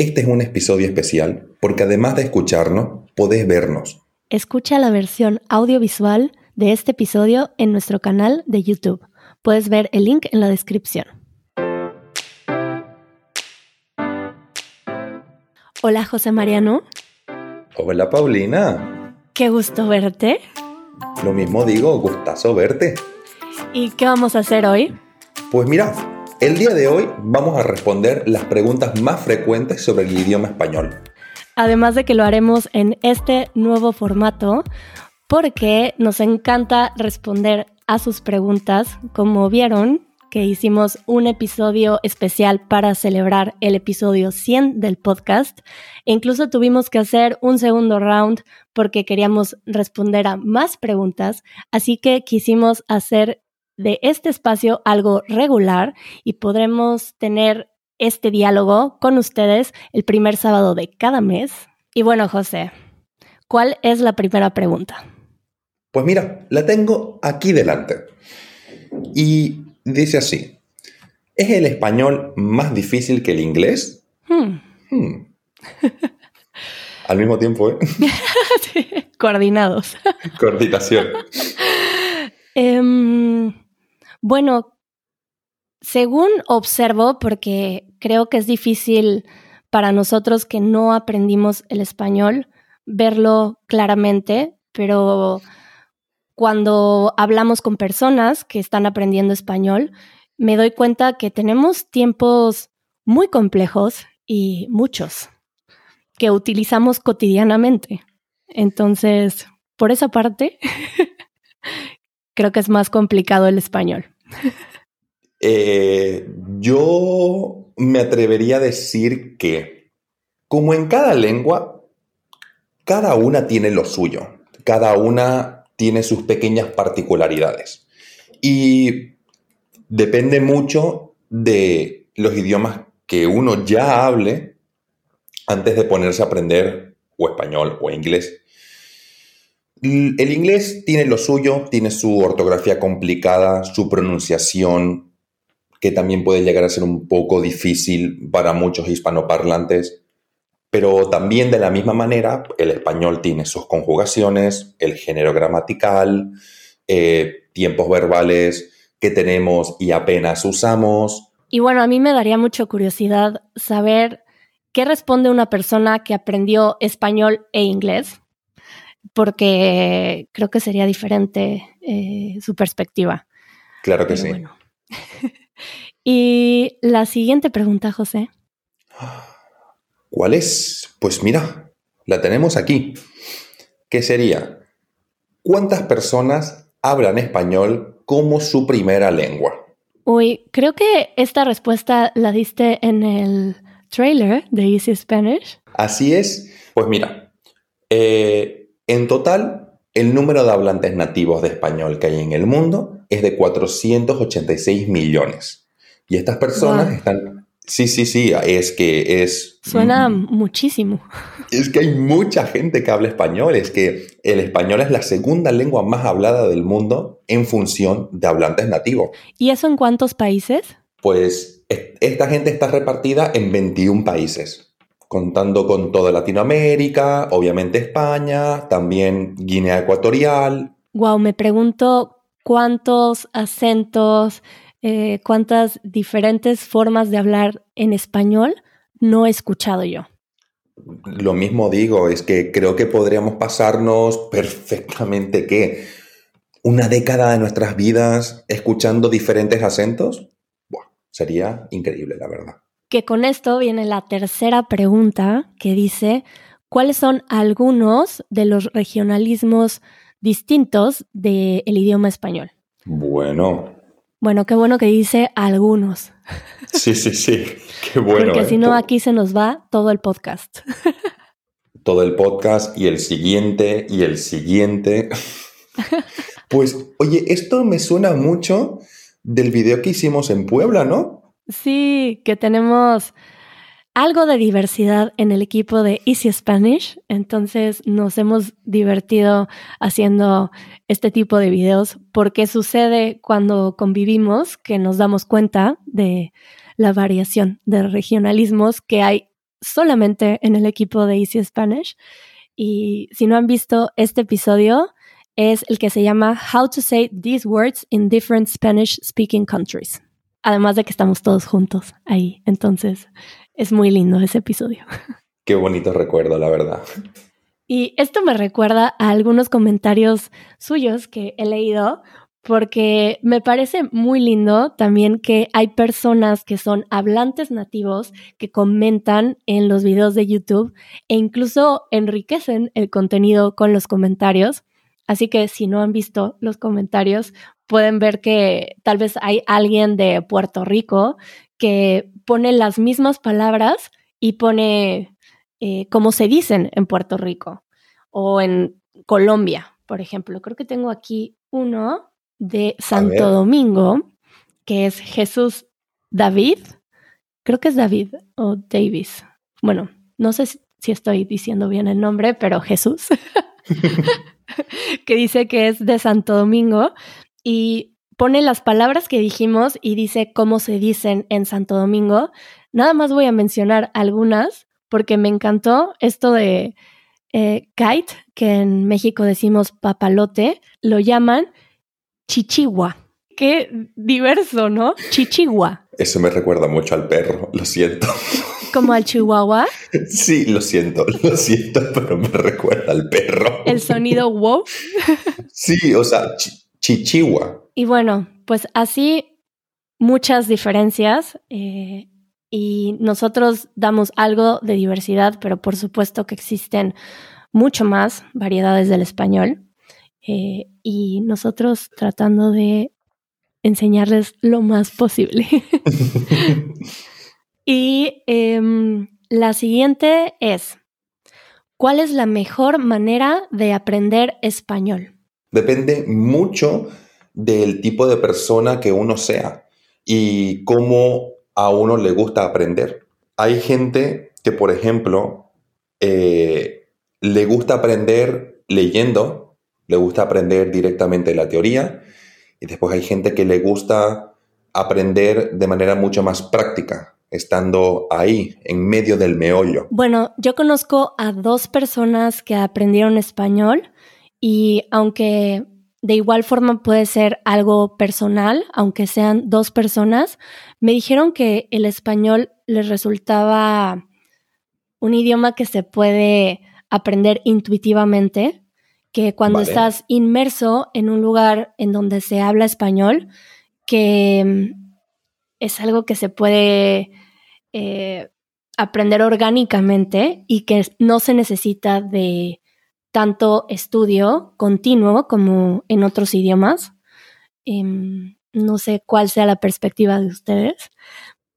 Este es un episodio especial porque además de escucharnos, podés vernos. Escucha la versión audiovisual de este episodio en nuestro canal de YouTube. Puedes ver el link en la descripción. Hola José Mariano. Hola Paulina. Qué gusto verte. Lo mismo digo, gustazo verte. ¿Y qué vamos a hacer hoy? Pues mira, el día de hoy vamos a responder las preguntas más frecuentes sobre el idioma español. Además de que lo haremos en este nuevo formato porque nos encanta responder a sus preguntas. Como vieron, que hicimos un episodio especial para celebrar el episodio 100 del podcast. E incluso tuvimos que hacer un segundo round porque queríamos responder a más preguntas. Así que quisimos hacer de este espacio algo regular y podremos tener este diálogo con ustedes el primer sábado de cada mes. Y bueno, José, ¿cuál es la primera pregunta? Pues mira, la tengo aquí delante. Y dice así, ¿es el español más difícil que el inglés? Hmm. Hmm. Al mismo tiempo, ¿eh? Coordinados. Coordinación. Em, bueno, según observo, porque creo que es difícil para nosotros que no aprendimos el español verlo claramente, pero cuando hablamos con personas que están aprendiendo español, me doy cuenta que tenemos tiempos muy complejos y muchos que utilizamos cotidianamente. Entonces, por esa parte, creo que es más complicado el español. Eh, yo me atrevería a decir que, como en cada lengua, cada una tiene lo suyo, cada una tiene sus pequeñas particularidades. Y depende mucho de los idiomas que uno ya hable antes de ponerse a aprender o español o inglés. El inglés tiene lo suyo, tiene su ortografía complicada, su pronunciación, que también puede llegar a ser un poco difícil para muchos hispanoparlantes, pero también de la misma manera el español tiene sus conjugaciones, el género gramatical, eh, tiempos verbales que tenemos y apenas usamos. Y bueno, a mí me daría mucha curiosidad saber qué responde una persona que aprendió español e inglés porque creo que sería diferente eh, su perspectiva. Claro que sí. y la siguiente pregunta, José. ¿Cuál es? Pues mira, la tenemos aquí. ¿Qué sería? ¿Cuántas personas hablan español como su primera lengua? Uy, creo que esta respuesta la diste en el trailer de Easy Spanish. Así es. Pues mira, eh, en total, el número de hablantes nativos de español que hay en el mundo es de 486 millones. Y estas personas están... Sí, sí, sí, es que es... Suena muchísimo. Es que hay mucha gente que habla español, es que el español es la segunda lengua más hablada del mundo en función de hablantes nativos. ¿Y eso en cuántos países? Pues esta gente está repartida en 21 países contando con toda Latinoamérica, obviamente España, también Guinea Ecuatorial. Wow, me pregunto cuántos acentos, eh, cuántas diferentes formas de hablar en español no he escuchado yo. Lo mismo digo, es que creo que podríamos pasarnos perfectamente que una década de nuestras vidas escuchando diferentes acentos. sería increíble, la verdad que con esto viene la tercera pregunta que dice, ¿cuáles son algunos de los regionalismos distintos del idioma español? Bueno. Bueno, qué bueno que dice algunos. Sí, sí, sí, qué bueno. Porque si no, aquí se nos va todo el podcast. Todo el podcast y el siguiente y el siguiente. Pues, oye, esto me suena mucho del video que hicimos en Puebla, ¿no? Sí, que tenemos algo de diversidad en el equipo de Easy Spanish, entonces nos hemos divertido haciendo este tipo de videos porque sucede cuando convivimos que nos damos cuenta de la variación de regionalismos que hay solamente en el equipo de Easy Spanish. Y si no han visto este episodio, es el que se llama How to Say These Words in Different Spanish Speaking Countries. Además de que estamos todos juntos ahí. Entonces, es muy lindo ese episodio. Qué bonito recuerdo, la verdad. Y esto me recuerda a algunos comentarios suyos que he leído, porque me parece muy lindo también que hay personas que son hablantes nativos que comentan en los videos de YouTube e incluso enriquecen el contenido con los comentarios. Así que si no han visto los comentarios, pueden ver que tal vez hay alguien de Puerto Rico que pone las mismas palabras y pone eh, como se dicen en Puerto Rico o en Colombia, por ejemplo. Creo que tengo aquí uno de Santo Domingo, que es Jesús David. Creo que es David o Davis. Bueno, no sé si estoy diciendo bien el nombre, pero Jesús, que dice que es de Santo Domingo y pone las palabras que dijimos y dice cómo se dicen en Santo Domingo. Nada más voy a mencionar algunas porque me encantó esto de eh, kite, que en México decimos papalote, lo llaman chichigua. Qué diverso, ¿no? Chichigua. Eso me recuerda mucho al perro, lo siento. ¿Como al chihuahua? Sí, lo siento, lo siento, pero me recuerda al perro. ¿El sonido wow? Sí, o sea, chichigua. Y bueno, pues así muchas diferencias. Eh, y nosotros damos algo de diversidad, pero por supuesto que existen mucho más variedades del español. Eh, y nosotros tratando de enseñarles lo más posible. y em, la siguiente es, ¿cuál es la mejor manera de aprender español? Depende mucho del tipo de persona que uno sea y cómo a uno le gusta aprender. Hay gente que, por ejemplo, eh, le gusta aprender leyendo le gusta aprender directamente la teoría y después hay gente que le gusta aprender de manera mucho más práctica, estando ahí, en medio del meollo. Bueno, yo conozco a dos personas que aprendieron español y aunque de igual forma puede ser algo personal, aunque sean dos personas, me dijeron que el español les resultaba un idioma que se puede aprender intuitivamente que cuando estás inmerso en un lugar en donde se habla español, que mm, es algo que se puede eh, aprender orgánicamente y que no se necesita de tanto estudio continuo como en otros idiomas. Em, no sé cuál sea la perspectiva de ustedes,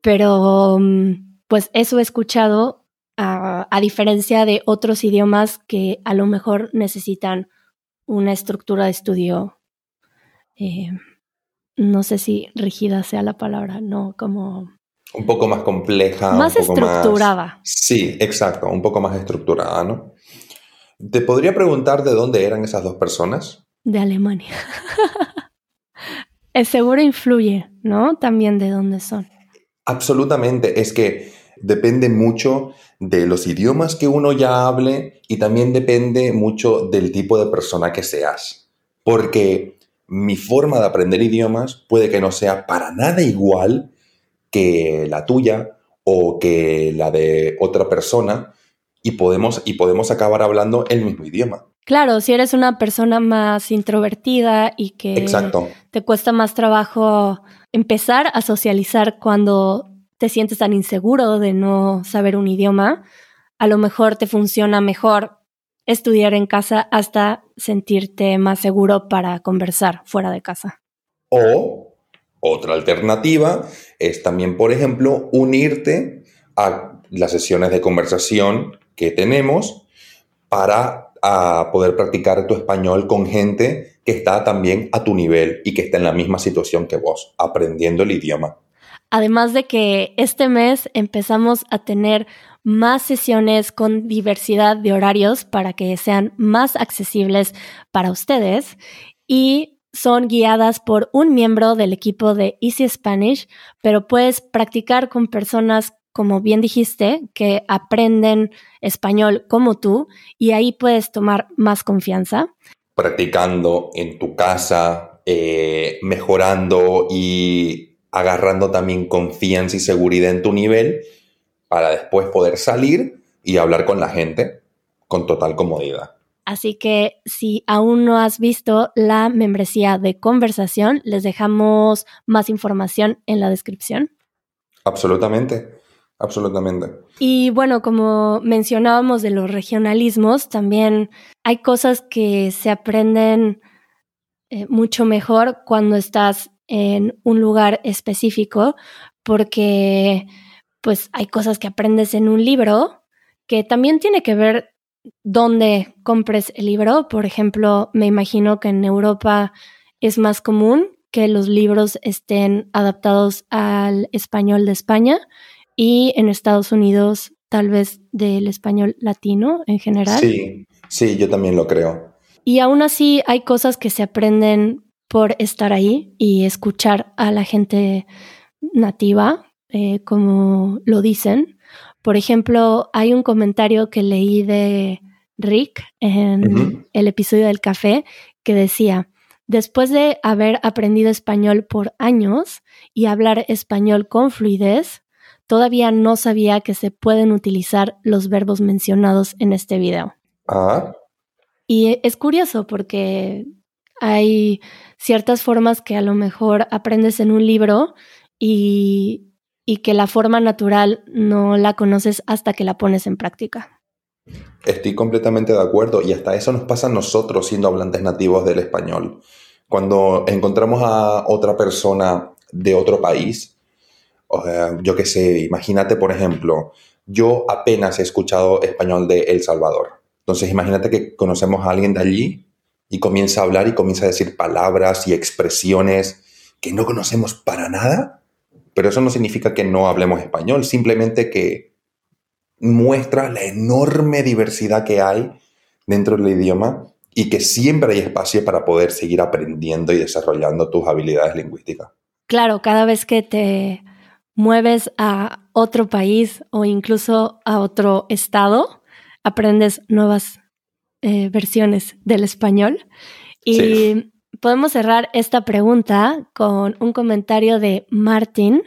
pero mm, pues eso he escuchado a, diferencia de otros idiomas que a lo mejor necesitan una estructura de estudio, eh, no sé si rígida sea la palabra, no como... Un poco más compleja. Más estructurada. sí, exacto, un poco más estructurada, ¿no? ¿Te podría preguntar de dónde eran esas dos personas? De Alemania. El seguro influye, ¿no? También de dónde son. Absolutamente, es que depende mucho de los idiomas que uno ya hable y también depende mucho del tipo de persona que seas. Porque mi forma de aprender idiomas puede que no sea para nada igual que la tuya o que la de otra persona y podemos, y podemos acabar hablando el mismo idioma. Claro, si eres una persona más introvertida y que te cuesta más trabajo empezar a socializar cuando te sientes tan inseguro de no saber un idioma, a lo mejor te funciona mejor estudiar en casa hasta sentirte más seguro para conversar fuera de casa. O otra alternativa es también, por ejemplo, unirte a las sesiones de conversación que tenemos para poder practicar tu español con gente que está también a tu nivel y que está en la misma situación que vos, aprendiendo el idioma. Además de que este mes empezamos a tener más sesiones con diversidad de horarios para que sean más accesibles para ustedes y son guiadas por un miembro del equipo de Easy Spanish, pero puedes practicar con personas como bien dijiste, que aprenden español como tú y ahí puedes tomar más confianza. Practicando en tu casa, eh, mejorando y agarrando también confianza y seguridad en tu nivel para después poder salir y hablar con la gente con total comodidad. Así que si aún no has visto la membresía de conversación, les dejamos más información en la descripción. Absolutamente, absolutamente. Y bueno, como mencionábamos de los regionalismos, también hay cosas que se aprenden eh, mucho mejor cuando estás en un lugar específico, porque pues hay cosas que aprendes en un libro que también tiene que ver dónde compres el libro. Por ejemplo, me imagino que en Europa es más común que los libros estén adaptados al español de España y en Estados Unidos tal vez del español latino en general. Sí, sí, yo también lo creo. Y aún así hay cosas que se aprenden por estar ahí y escuchar a la gente nativa, eh, como lo dicen. Por ejemplo, hay un comentario que leí de Rick en el episodio del café que decía, después de haber aprendido español por años y hablar español con fluidez, todavía no sabía que se pueden utilizar los verbos mencionados en este video. Ah. Y es curioso porque hay ciertas formas que a lo mejor aprendes en un libro y y que la forma natural no la conoces hasta que la pones en práctica. Estoy completamente de acuerdo y hasta eso nos pasa a nosotros siendo hablantes nativos del español. Cuando encontramos a otra persona de otro país, yo qué sé, imagínate por ejemplo, yo apenas he escuchado español de El Salvador. Entonces imagínate que conocemos a alguien de allí y comienza a hablar y comienza a decir palabras y expresiones que no conocemos para nada pero eso no significa que no hablemos español, simplemente que muestra la enorme diversidad que hay dentro del idioma y que siempre hay espacio para poder seguir aprendiendo y desarrollando tus habilidades lingüísticas. Claro, cada vez que te mueves a otro país o incluso a otro estado, aprendes nuevas eh, versiones del español. Y podemos cerrar esta pregunta con un comentario de Martin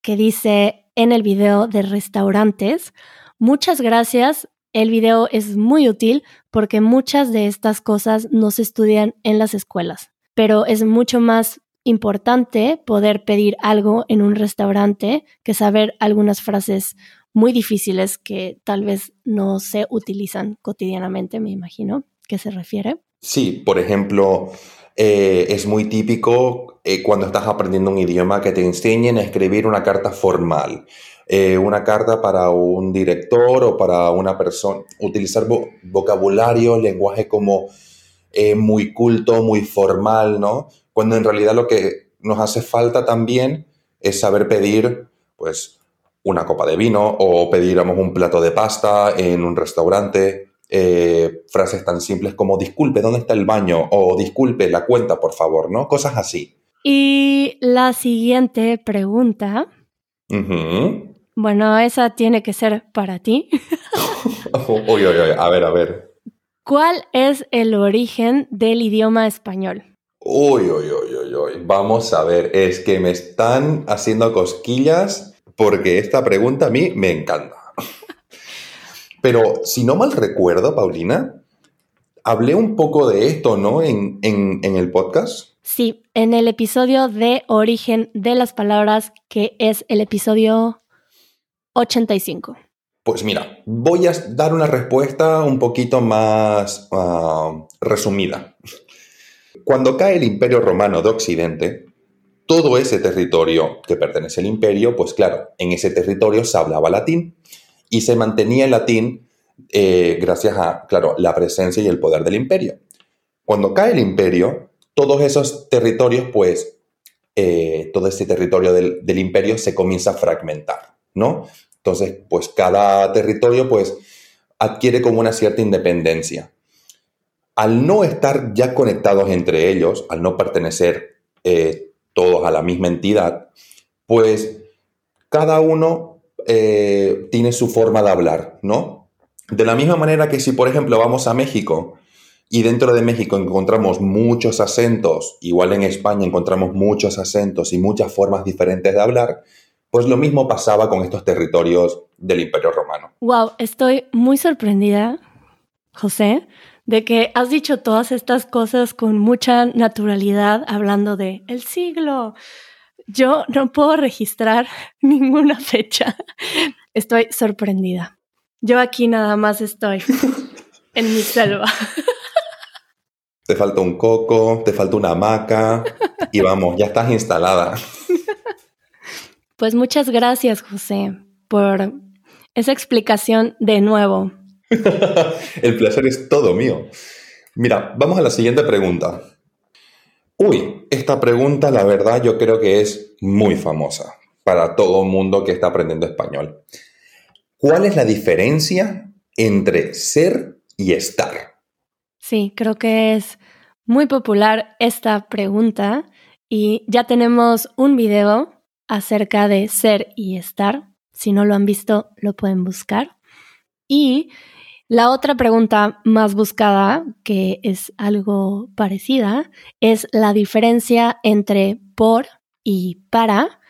que dice en el video de restaurantes, muchas gracias, el video es muy útil porque muchas de estas cosas no se estudian en las escuelas, pero es mucho más importante poder pedir algo en un restaurante que saber algunas frases muy difíciles que tal vez no se utilizan cotidianamente, me imagino, ¿qué se refiere? Sí, por ejemplo, eh, es muy típico eh, cuando estás aprendiendo un idioma que te enseñen a escribir una carta formal. Eh, una carta para un director o para una persona, utilizar vocabulario, lenguaje como muy culto, muy formal, ¿no? Cuando en realidad lo que nos hace falta también es saber pedir, pues, una copa de vino o pedir un plato de pasta en un restaurante eh, frases tan simples como disculpe, ¿dónde está el baño? O disculpe, la cuenta, por favor, ¿no? Cosas así. Y la siguiente pregunta. Bueno, esa tiene que ser para ti. uy, uy, uy, a ver, a ver. ¿Cuál es el origen del idioma español? Uy, uy, uy, uy, uy. Vamos a ver, es que me están haciendo cosquillas porque esta pregunta a mí me encanta. Pero si no mal recuerdo, Paulina, hablé un poco de esto, ¿no? En, el podcast. Sí, en el episodio de Origen de las Palabras, que es el episodio 85. Pues mira, voy a dar una respuesta un poquito más ah, resumida. Cuando cae el Imperio Romano de Occidente, todo ese territorio que pertenece al imperio, pues claro, en ese territorio se hablaba latín y se mantenía el latín eh, gracias a, claro, la presencia y el poder del imperio. Cuando cae el imperio, todos esos territorios, pues, eh, todo ese territorio del, del, imperio se comienza a fragmentar, ¿no? Entonces, pues cada territorio, pues, adquiere como una cierta independencia. Al no estar ya conectados entre ellos, al no pertenecer eh, todos a la misma entidad, pues cada uno eh, tiene su forma de hablar, ¿no? De la misma manera que si, por ejemplo, vamos a México y dentro de México encontramos muchos acentos, igual en España encontramos muchos acentos y muchas formas diferentes de hablar, pues lo mismo pasaba con estos territorios del Imperio Romano. Wow, estoy muy sorprendida, José, de que has dicho todas estas cosas con mucha naturalidad, hablando de el siglo. Yo no puedo registrar ninguna fecha. Estoy sorprendida. Yo aquí nada más estoy en mi selva. Te falta un coco, te falta una hamaca y vamos, ya estás instalada. Pues muchas gracias, José, por esa explicación de nuevo. El placer es todo mío. Mira, vamos a la siguiente pregunta. Uy, esta pregunta la verdad yo creo que es muy famosa para todo mundo que está aprendiendo español. ¿Cuál es la diferencia entre ser y estar? Sí, creo que es muy popular esta pregunta y ya tenemos un video acerca de ser y estar. Si no lo han visto, lo pueden buscar. Y la otra pregunta más buscada, que es algo parecida, es la diferencia entre por y para,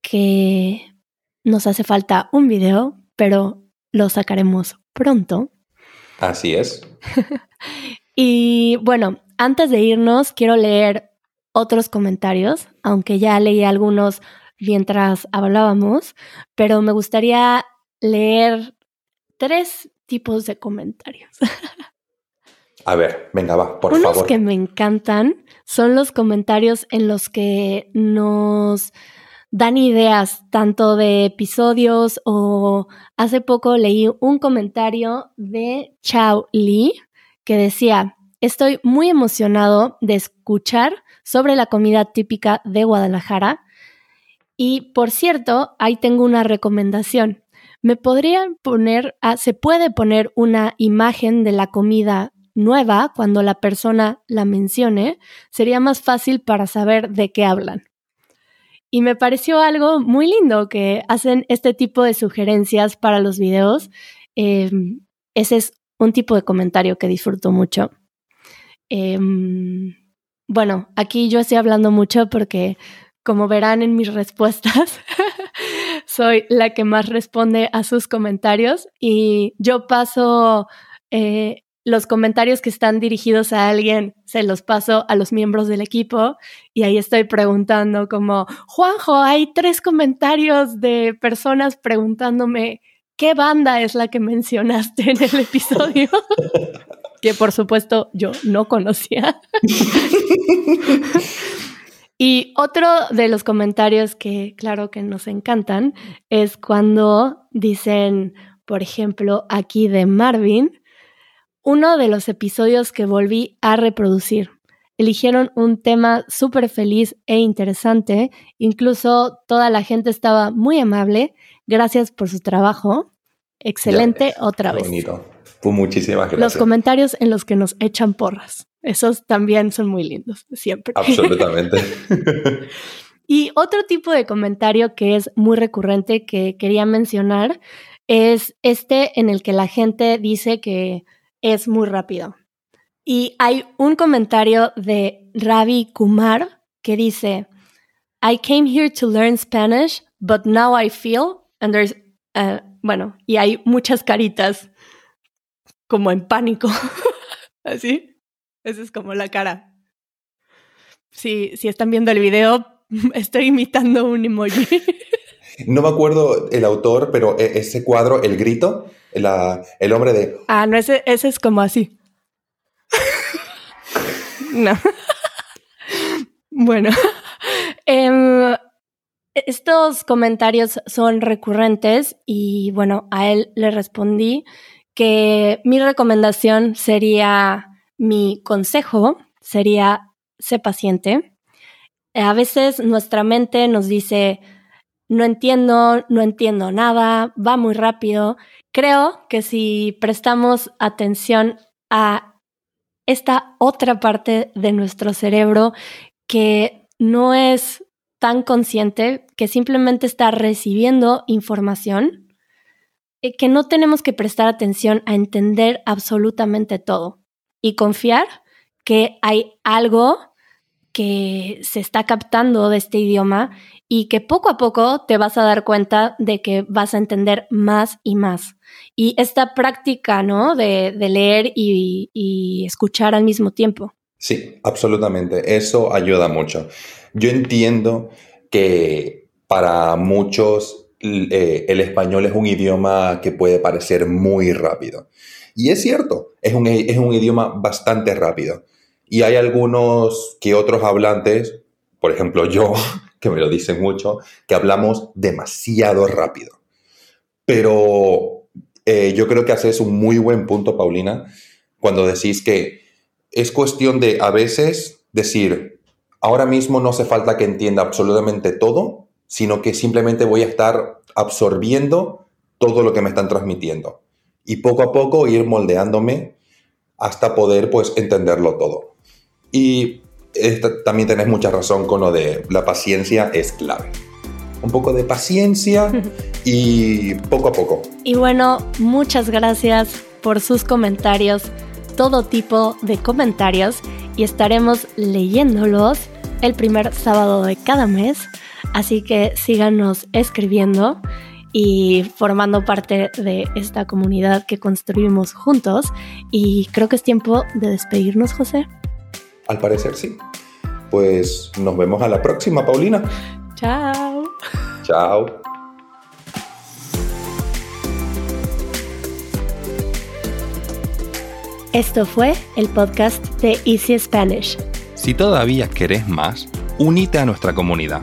que nos hace falta un video, pero lo sacaremos pronto. Así es. y bueno, antes de irnos, quiero leer otros comentarios, aunque ya leí algunos mientras hablábamos, pero me gustaría leer tres tipos de comentarios. A ver, venga, va, por favor. Unos que me encantan son los comentarios en los que nos dan ideas tanto de episodios o hace poco leí un comentario de Chao Lee que decía, estoy muy emocionado de escuchar sobre la comida típica de Guadalajara. Y por cierto, ahí tengo una recomendación. Me podrían poner, ah, se puede poner una imagen de la comida nueva cuando la persona la mencione. Sería más fácil para saber de qué hablan. Y me pareció algo muy lindo que hacen este tipo de sugerencias para los videos. Em, ese es un tipo de comentario que disfruto mucho. Em, bueno, aquí yo estoy hablando mucho porque, como verán en mis respuestas, soy la que más responde a sus comentarios y yo paso eh, los comentarios que están dirigidos a alguien se los paso a los miembros del equipo y ahí estoy preguntando como, Juanjo, hay tres comentarios de personas preguntándome qué banda es la que mencionaste en el episodio, que por supuesto yo no conocía. y otro de los comentarios que claro que nos encantan es cuando dicen, por ejemplo, aquí de Marvin, uno de los episodios que volví a reproducir. Eligieron un tema súper feliz e interesante, incluso toda la gente estaba muy amable. Gracias por su trabajo. Excelente otra vez. Bonito. Pues muchísimas gracias. Los comentarios en los que nos echan porras. Esos también son muy lindos, siempre. Absolutamente. y otro tipo de comentario que es muy recurrente que quería mencionar es este en el que la gente dice que es muy rápido. Y hay un comentario de Ravi Kumar que dice, I came here to learn Spanish, but now I feel, and there's, uh, bueno, y hay muchas caritas como en pánico. Así. Esa es como la cara. Si, si están viendo el video, estoy imitando un emoji. No me acuerdo el autor, pero e, ese cuadro, El Grito, el hombre de... Ah, no, ese, ese es como así. no. bueno. Em, estos comentarios son recurrentes y bueno, a él le respondí que mi recomendación sería, mi consejo sería, sé paciente. A veces nuestra mente nos dice, no entiendo, no entiendo nada, va muy rápido. Creo que si prestamos atención a esta otra parte de nuestro cerebro que no es tan consciente que simplemente está recibiendo información eh, que no tenemos que prestar atención a entender absolutamente todo y confiar que hay algo que se está captando de este idioma y que poco a poco te vas a dar cuenta de que vas a entender más y más. Y esta práctica, ¿no? De, leer y, y escuchar al mismo tiempo. Sí, absolutamente. Eso ayuda mucho. Yo entiendo que para muchos eh, el español es un idioma que puede parecer muy rápido. Y es cierto, es un, es un idioma bastante rápido. Y hay algunos que otros hablantes, por ejemplo yo, que me lo dicen mucho, que hablamos demasiado rápido. Pero eh, yo creo que haces un muy buen punto, Paulina, cuando decís que es cuestión de a veces decir, ahora mismo no hace falta que entienda absolutamente todo, sino que simplemente voy a estar absorbiendo todo lo que me están transmitiendo. Y poco a poco ir moldeándome hasta poder pues entenderlo todo. Y también tenés mucha razón con lo de la paciencia es clave. Un poco de paciencia y poco a poco. Y bueno, muchas gracias por sus comentarios, todo tipo de comentarios, y estaremos leyéndolos el primer sábado de cada mes. Así que síganos escribiendo y formando parte de esta comunidad que construimos juntos. Y creo que es tiempo de despedirnos, José. Al parecer sí. Pues nos vemos a la próxima, Paulina. Chao. Chao. Esto fue el podcast de Easy Spanish. Si todavía querés más, unite a nuestra comunidad.